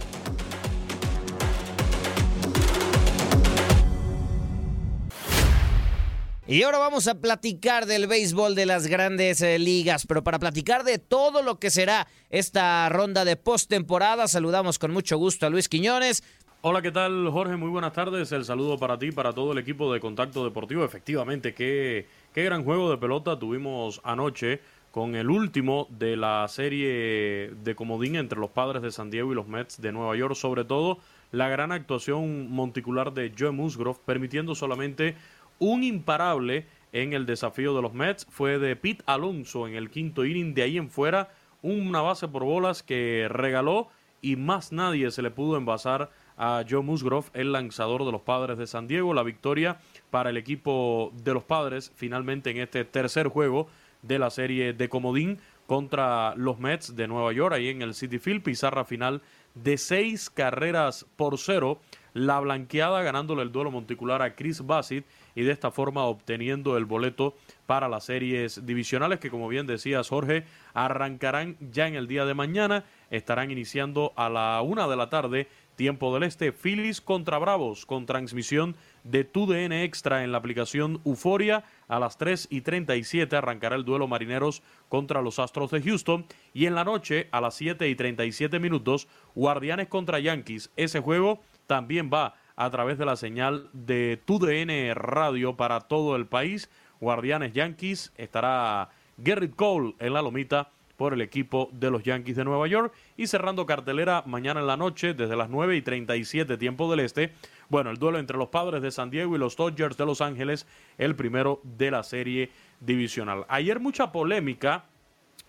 Y ahora vamos a platicar del béisbol de las grandes eh, ligas, pero para platicar de todo lo que será esta ronda de postemporada, saludamos con mucho gusto a Luis Quiñones. Hola, ¿qué tal Jorge? Muy buenas tardes. El saludo para ti, para todo el equipo de Contacto Deportivo. Efectivamente, qué, qué gran juego de pelota tuvimos anoche con el último de la serie de comodín entre los padres de San Diego y los Mets de Nueva York. Sobre todo, la gran actuación monticular de Joe Musgrove, permitiendo solamente un imparable en el desafío de los Mets. Fue de Pete Alonso en el quinto inning. De ahí en fuera, una base por bolas que regaló y más nadie se le pudo envasar a Joe Musgrove, el lanzador de los Padres de San Diego. La victoria para el equipo de los Padres finalmente en este tercer juego de la serie de Comodín contra los Mets de Nueva York, ahí en el City Field. Pizarra final de seis carreras por cero. La blanqueada ganándole el duelo monticular a Chris Bassett y de esta forma obteniendo el boleto para las series divisionales que como bien decías Jorge arrancarán ya en el día de mañana estarán iniciando a la una de la tarde tiempo del Este, Phillies contra Bravos, con transmisión de TUDN Extra en la aplicación Euforia. A las 3 y 37 arrancará el duelo Marineros contra los Astros de Houston. Y en la noche, a las 7 y 37 minutos, Guardianes contra Yankees. Ese juego también va a través de la señal de TUDN Radio para todo el país. Guardianes Yankees estará Gerrit Cole en la lomita por el equipo de los Yankees de Nueva York. Y cerrando cartelera mañana en la noche, desde las 9 y 37 tiempo del este. Bueno, el duelo entre los padres de San Diego y los Dodgers de Los Ángeles, el primero de la serie divisional. Ayer mucha polémica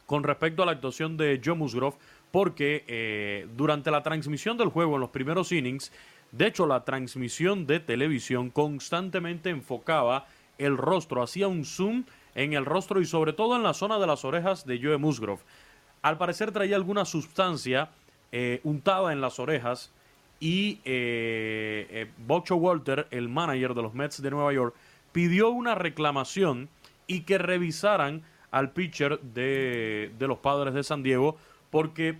con respecto a la actuación de Joe Musgrove, porque eh, durante la transmisión del juego en los primeros innings, de hecho la transmisión de televisión constantemente enfocaba el rostro, hacía un zoom en el rostro y sobre todo en la zona de las orejas de Joe Musgrove. Al parecer traía alguna sustancia eh, untada en las orejas y eh, eh Bocho Walter, el manager de los Mets de Nueva York, pidió una reclamación y que revisaran al pitcher de, de los padres de San Diego porque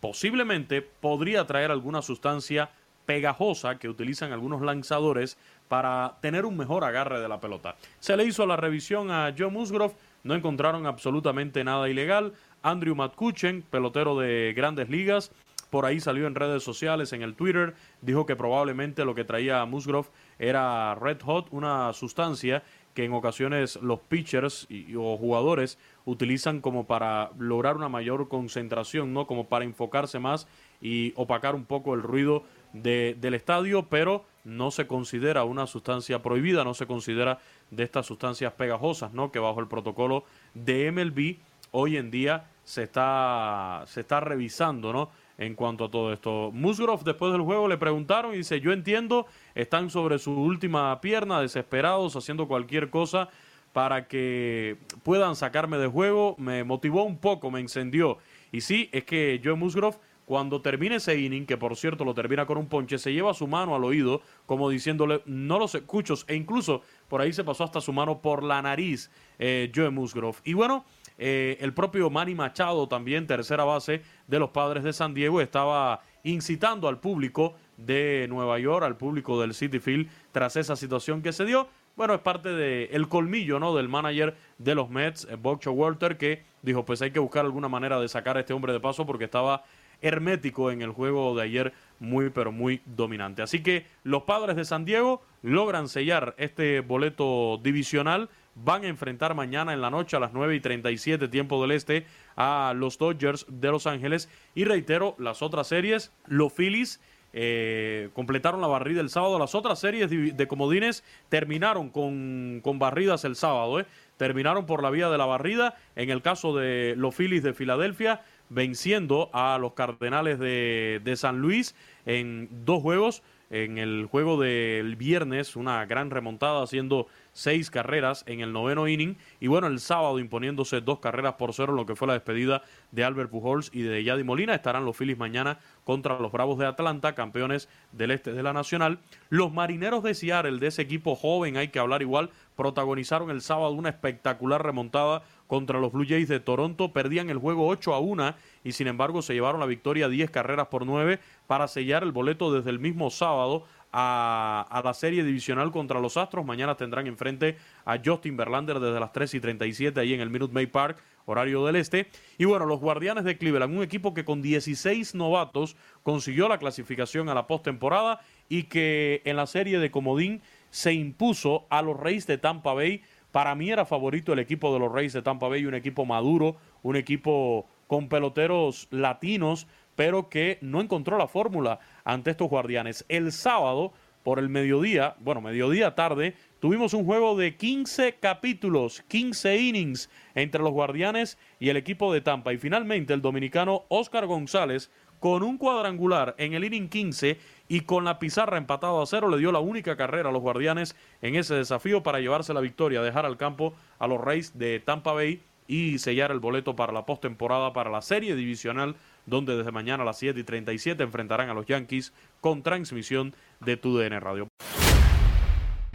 posiblemente podría traer alguna sustancia pegajosa que utilizan algunos lanzadores para tener un mejor agarre de la pelota. Se le hizo la revisión a Joe Musgrove, no encontraron absolutamente nada ilegal. Andrew Matkuchen, pelotero de grandes ligas, por ahí salió en redes sociales, en el Twitter, dijo que probablemente lo que traía Musgrove era Red Hot, una sustancia que en ocasiones los pitchers o jugadores utilizan como para lograr una mayor concentración, ¿no? Como para enfocarse más y opacar un poco el ruido del estadio, pero no se considera una sustancia prohibida, no se considera de estas sustancias pegajosas, ¿no? Que bajo el protocolo de MLB hoy en día se está, se está revisando, ¿no? En cuanto a todo esto. Musgrove después del juego le preguntaron y dice, yo entiendo, están sobre su última pierna, desesperados, haciendo cualquier cosa para que puedan sacarme de juego. Me motivó un poco, me encendió. Y sí, es que Joe Musgrove cuando termine ese inning, que por cierto lo termina con un ponche, se lleva su mano al oído como diciéndole, no los escucho, e incluso por ahí se pasó hasta su mano por la nariz eh, Joe Musgrove. Y bueno, eh, el propio Manny Machado, también tercera base de los padres de San Diego, estaba incitando al público de Nueva York, al público del City Field, tras esa situación que se dio. Bueno, es parte del el colmillo ¿no? del manager de los Mets, eh, Bocho Walter, que dijo, pues hay que buscar alguna manera de sacar a este hombre de paso porque estaba hermético en el juego de ayer, muy pero muy dominante. Así que los padres de San Diego logran sellar este boleto divisional. Van a enfrentar mañana en la noche a las 9 y 37 tiempo del este a los Dodgers de Los Ángeles. Y reitero, las otras series, los Phillies eh, completaron la barrida el sábado. Las otras series de, comodines terminaron con, con barridas el sábado. ¿eh? Terminaron por la vía de la barrida. En el caso de los Phillies de Filadelfia, venciendo a los Cardenales de, San Luis en dos juegos. En el juego del viernes, una gran remontada haciendo seis carreras en el noveno inning. Y bueno, el sábado imponiéndose dos carreras por cero lo que fue la despedida de Albert Pujols y de Yadi Molina. Estarán los Phillies mañana contra los Bravos de Atlanta, campeones del este de la Nacional. Los Marineros de Seattle, de ese equipo joven, hay que hablar igual, protagonizaron el sábado una espectacular remontada contra los Blue Jays de Toronto. Perdían el juego 8 a 1 y sin embargo se llevaron la victoria 10 carreras por 9 para sellar el boleto desde el mismo sábado a, la serie divisional contra los Astros. Mañana tendrán enfrente a Justin Verlander desde las 3 y 37 ahí en el Minute Maid Park, horario del este. Y bueno, los Guardianes de Cleveland, un equipo que con 16 novatos consiguió la clasificación a la postemporada y que en la serie de Comodín se impuso a los Reyes de Tampa Bay para mí era favorito el equipo de los Reyes de Tampa Bay, un equipo maduro, un equipo con peloteros latinos, pero que no encontró la fórmula ante estos guardianes. El sábado, por el mediodía, bueno, mediodía tarde, tuvimos un juego de 15 capítulos, 15 innings entre los guardianes y el equipo de Tampa. Y finalmente el dominicano Oscar González, con un cuadrangular en el inning 15, y con la pizarra empatado a cero le dio la única carrera a los guardianes en ese desafío para llevarse la victoria, dejar al campo a los Rays de Tampa Bay y sellar el boleto para la postemporada para la serie divisional donde desde mañana a las 7 y 37 enfrentarán a los Yankees con transmisión de TUDN Radio.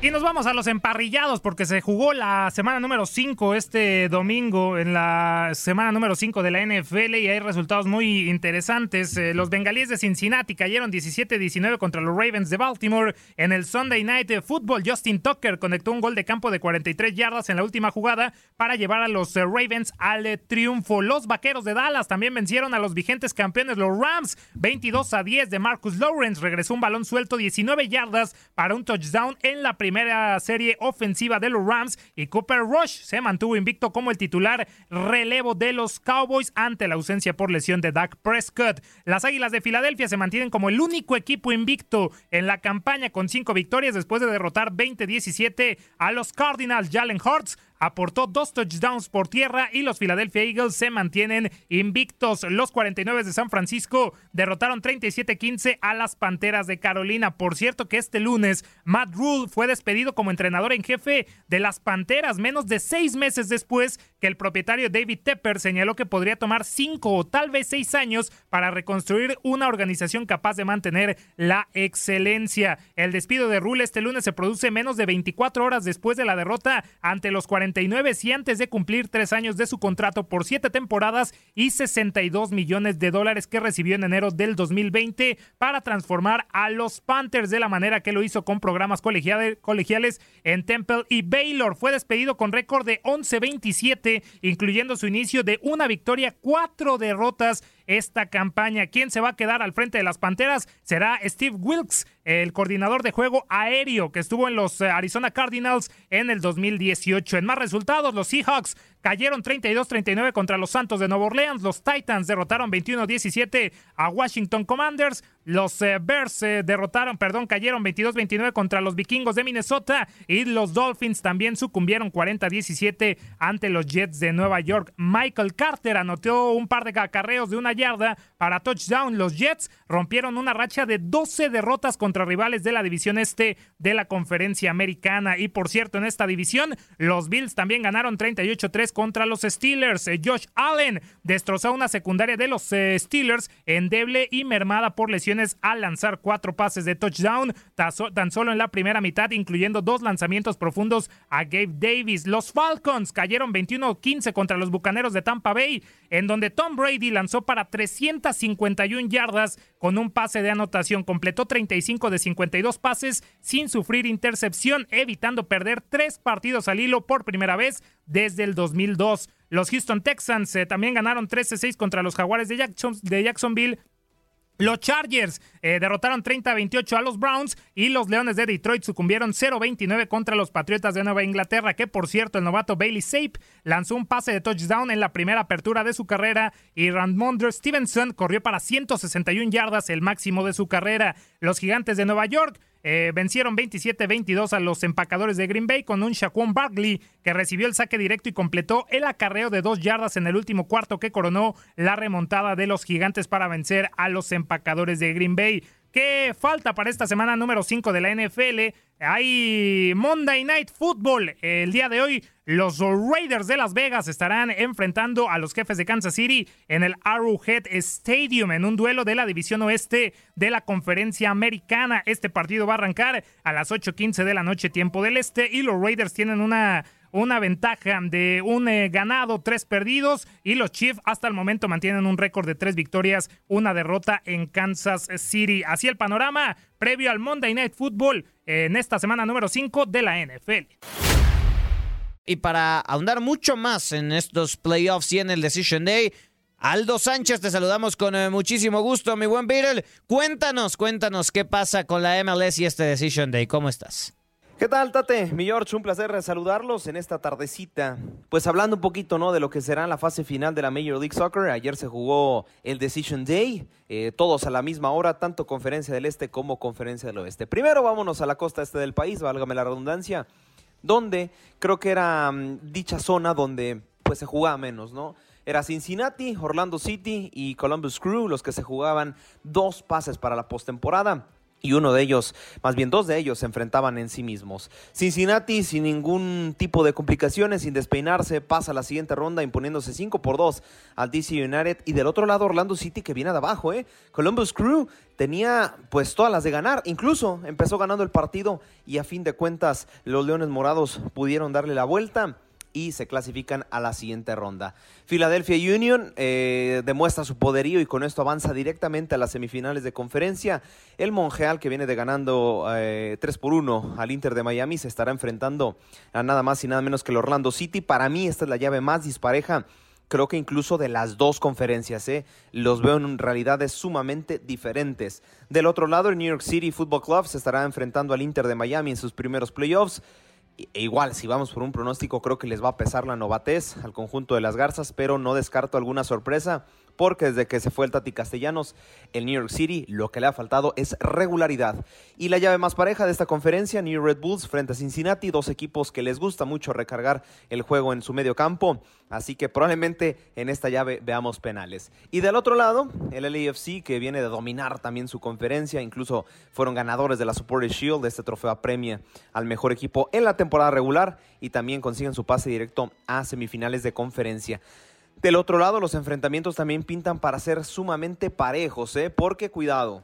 Y nos vamos a los emparrillados porque se jugó la semana número 5 este domingo en la semana número 5 de la NFL y hay resultados muy interesantes. Eh, los bengalíes de Cincinnati cayeron 17-19 contra los Ravens de Baltimore. En el Sunday Night Football, Justin Tucker conectó un gol de campo de 43 yardas en la última jugada para llevar a los eh, Ravens al eh, triunfo. Los Vaqueros de Dallas también vencieron a los vigentes campeones, los Rams, 22 a 10 de Marcus Lawrence. Regresó un balón suelto 19 yardas para un touchdown en la primera primera serie ofensiva de los Rams y Cooper Rush se mantuvo invicto como el titular relevo de los Cowboys ante la ausencia por lesión de Dak Prescott. Las Águilas de Filadelfia se mantienen como el único equipo invicto en la campaña con cinco victorias después de derrotar 20-17 a los Cardinals. Jalen Hurts aportó dos touchdowns por tierra y los Philadelphia Eagles se mantienen invictos. Los 49 de San Francisco derrotaron 37-15 a las Panteras de Carolina. Por cierto que este lunes Matt Rule fue despedido como entrenador en jefe de las Panteras menos de seis meses después que el propietario David Tepper señaló que podría tomar cinco o tal vez seis años para reconstruir una organización capaz de mantener la excelencia. El despido de Rule este lunes se produce menos de 24 horas después de la derrota ante los 49 y antes de cumplir tres años de su contrato por siete temporadas y 62 millones de dólares que recibió en enero del 2020 para transformar a los Panthers de la manera que lo hizo con programas colegiales en Temple y Baylor. Fue despedido con récord de 11-27, incluyendo su inicio de una victoria, cuatro derrotas esta campaña. ¿Quién se va a quedar al frente de las Panteras? Será Steve Wilkes, el coordinador de juego aéreo que estuvo en los eh, Arizona Cardinals en el 2018. En más resultados, los Seahawks cayeron 32-39 contra los Santos de Nueva Orleans. Los Titans derrotaron 21-17 a Washington Commanders. Los eh, Bears eh, derrotaron, perdón, cayeron 22-29 contra los Vikingos de Minnesota. Y los Dolphins también sucumbieron 40-17 ante los Jets de Nueva York. Michael Carter anotó un par de acarreos de una yarda para touchdown. Los Jets rompieron una racha de 12 derrotas contra rivales de la división este de la conferencia americana. Y por cierto, en esta división, los Bills también ganaron 38-3 contra los Steelers. Eh, Josh Allen destrozó una secundaria de los eh, Steelers endeble y mermada por lesiones al lanzar cuatro pases de touchdown, tan solo en la primera mitad, incluyendo dos lanzamientos profundos a Gabe Davis. Los Falcons cayeron 21-15 contra los Bucaneros de Tampa Bay, en donde Tom Brady lanzó para 351 yardas con un pase de anotación. Completó 35 de 52 pases sin sufrir intercepción, evitando perder tres partidos al hilo por primera vez desde el 2002. Los Houston Texans eh, también ganaron 13-6 contra los Jaguares de, de Jacksonville los Chargers eh, derrotaron 30-28 a los Browns y los Leones de Detroit sucumbieron 0-29 contra los Patriotas de Nueva Inglaterra, que por cierto el novato Bailey Sape lanzó un pase de touchdown en la primera apertura de su carrera y Randmondre Stevenson corrió para 161 yardas, el máximo de su carrera. Los Gigantes de Nueva York eh, vencieron 27-22 a los empacadores de Green Bay con un Shaquon Barkley que recibió el saque directo y completó el acarreo de dos yardas en el último cuarto que coronó la remontada de los gigantes para vencer a los empacadores de Green Bay. ¿Qué falta para esta semana número 5 de la NFL? Hay Monday Night Football. El día de hoy, los Raiders de Las Vegas estarán enfrentando a los jefes de Kansas City en el Arrowhead Stadium en un duelo de la división oeste de la conferencia americana. Este partido va a arrancar a las 8:15 de la noche, tiempo del este, y los Raiders tienen una una ventaja de un eh, ganado, tres perdidos y los Chiefs hasta el momento mantienen un récord de tres victorias, una derrota en Kansas City. Así el panorama previo al Monday Night Football en esta semana número 5 de la NFL. Y para ahondar mucho más en estos playoffs y en el Decision Day, Aldo Sánchez, te saludamos con eh, muchísimo gusto, mi buen Beatle. Cuéntanos, cuéntanos qué pasa con la MLS y este Decision Day. ¿Cómo estás? ¿Qué tal, Tate? Mi George, un placer saludarlos en esta tardecita. Pues hablando un poquito, ¿no? De lo que será la fase final de la Major League Soccer. Ayer se jugó el Decision Day, eh, todos a la misma hora, tanto Conferencia del Este como Conferencia del Oeste. Primero vámonos a la costa este del país, válgame la redundancia, donde creo que era mm, dicha zona donde pues se jugaba menos, ¿no? Era Cincinnati, Orlando City y Columbus Crew los que se jugaban dos pases para la postemporada. Y uno de ellos, más bien dos de ellos, se enfrentaban en sí mismos. Cincinnati, sin ningún tipo de complicaciones, sin despeinarse, pasa a la siguiente ronda imponiéndose 5 por 2 al DC United. Y del otro lado, Orlando City, que viene de abajo, ¿eh? Columbus Crew tenía pues todas las de ganar. Incluso empezó ganando el partido y a fin de cuentas los Leones Morados pudieron darle la vuelta y se clasifican a la siguiente ronda. Philadelphia Union eh, demuestra su poderío y con esto avanza directamente a las semifinales de conferencia. El Monreal, que viene de ganando eh, 3 por 1 al Inter de Miami, se estará enfrentando a nada más y nada menos que el Orlando City. Para mí esta es la llave más dispareja creo que incluso de las dos conferencias, ¿eh? los veo en realidades sumamente diferentes. Del otro lado, el New York City Football Club se estará enfrentando al Inter de Miami en sus primeros playoffs. E igual, si vamos por un pronóstico, creo que les va a pesar la novatez al conjunto de las Garzas, pero no descarto alguna sorpresa, porque desde que se fue el Tati Castellanos, el New York City lo que le ha faltado es regularidad. Y la llave más pareja de esta conferencia, New Red Bulls frente a Cincinnati, dos equipos que les gusta mucho recargar el juego en su medio campo, así que probablemente en esta llave veamos penales. Y del otro lado, el LAFC que viene de dominar también su conferencia, incluso fueron ganadores de la Supporters Shield, este trofeo apremia al mejor equipo en la temporada regular y también consiguen su pase directo a semifinales de conferencia. Del otro lado, los enfrentamientos también pintan para ser sumamente parejos, ¿eh? porque cuidado.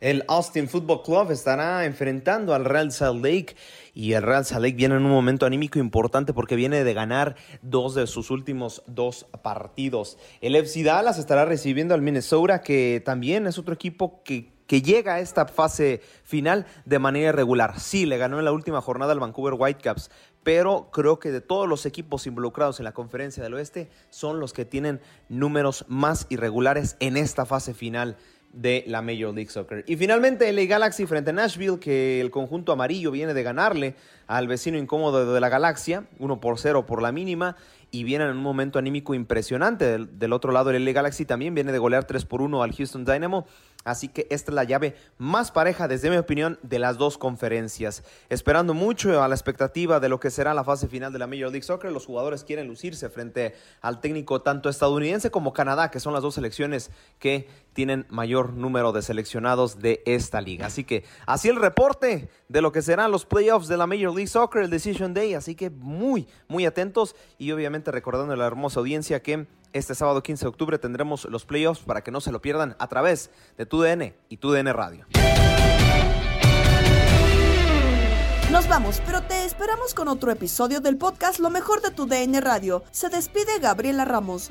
El Austin Football Club estará enfrentando al Real Salt Lake y el Real Salt Lake viene en un momento anímico importante porque viene de ganar dos de sus últimos dos partidos. El FC Dallas estará recibiendo al Minnesota que también es otro equipo que que llega a esta fase final de manera irregular. Sí, le ganó en la última jornada al Vancouver Whitecaps, pero creo que de todos los equipos involucrados en la conferencia del oeste son los que tienen números más irregulares en esta fase final de la Major League Soccer. Y finalmente el Galaxy frente a Nashville, que el conjunto amarillo viene de ganarle al vecino incómodo de la galaxia, 1 por 0 por la mínima, y viene en un momento anímico impresionante. Del, del otro lado, el LA Galaxy también viene de golear 3 por 1 al Houston Dynamo. Así que esta es la llave más pareja, desde mi opinión, de las dos conferencias. Esperando mucho a la expectativa de lo que será la fase final de la Major League Soccer, los jugadores quieren lucirse frente al técnico tanto estadounidense como Canadá, que son las dos selecciones que tienen mayor número de seleccionados de esta liga. Así que así el reporte de lo que serán los playoffs de la Major League Soccer, el Decision Day. Así que muy, muy atentos y obviamente recordando a la hermosa audiencia que este sábado 15 de octubre tendremos los playoffs para que no se lo pierdan a través de TUDN y TUDN Radio. Nos vamos, pero te esperamos con otro episodio del podcast Lo mejor de tu DN Radio. Se despide Gabriela Ramos.